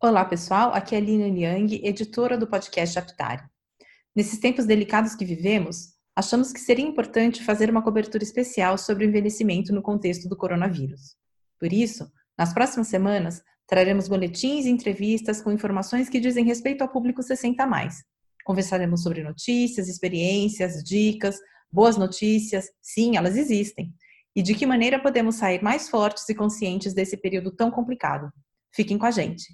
Olá, pessoal. Aqui é a Lina Liang, editora do podcast Aptari. Nesses tempos delicados que vivemos, achamos que seria importante fazer uma cobertura especial sobre o envelhecimento no contexto do coronavírus. Por isso, nas próximas semanas, traremos boletins e entrevistas com informações que dizem respeito ao público 60 a mais. Conversaremos sobre notícias, experiências, dicas, boas notícias, sim, elas existem, e de que maneira podemos sair mais fortes e conscientes desse período tão complicado. Fiquem com a gente.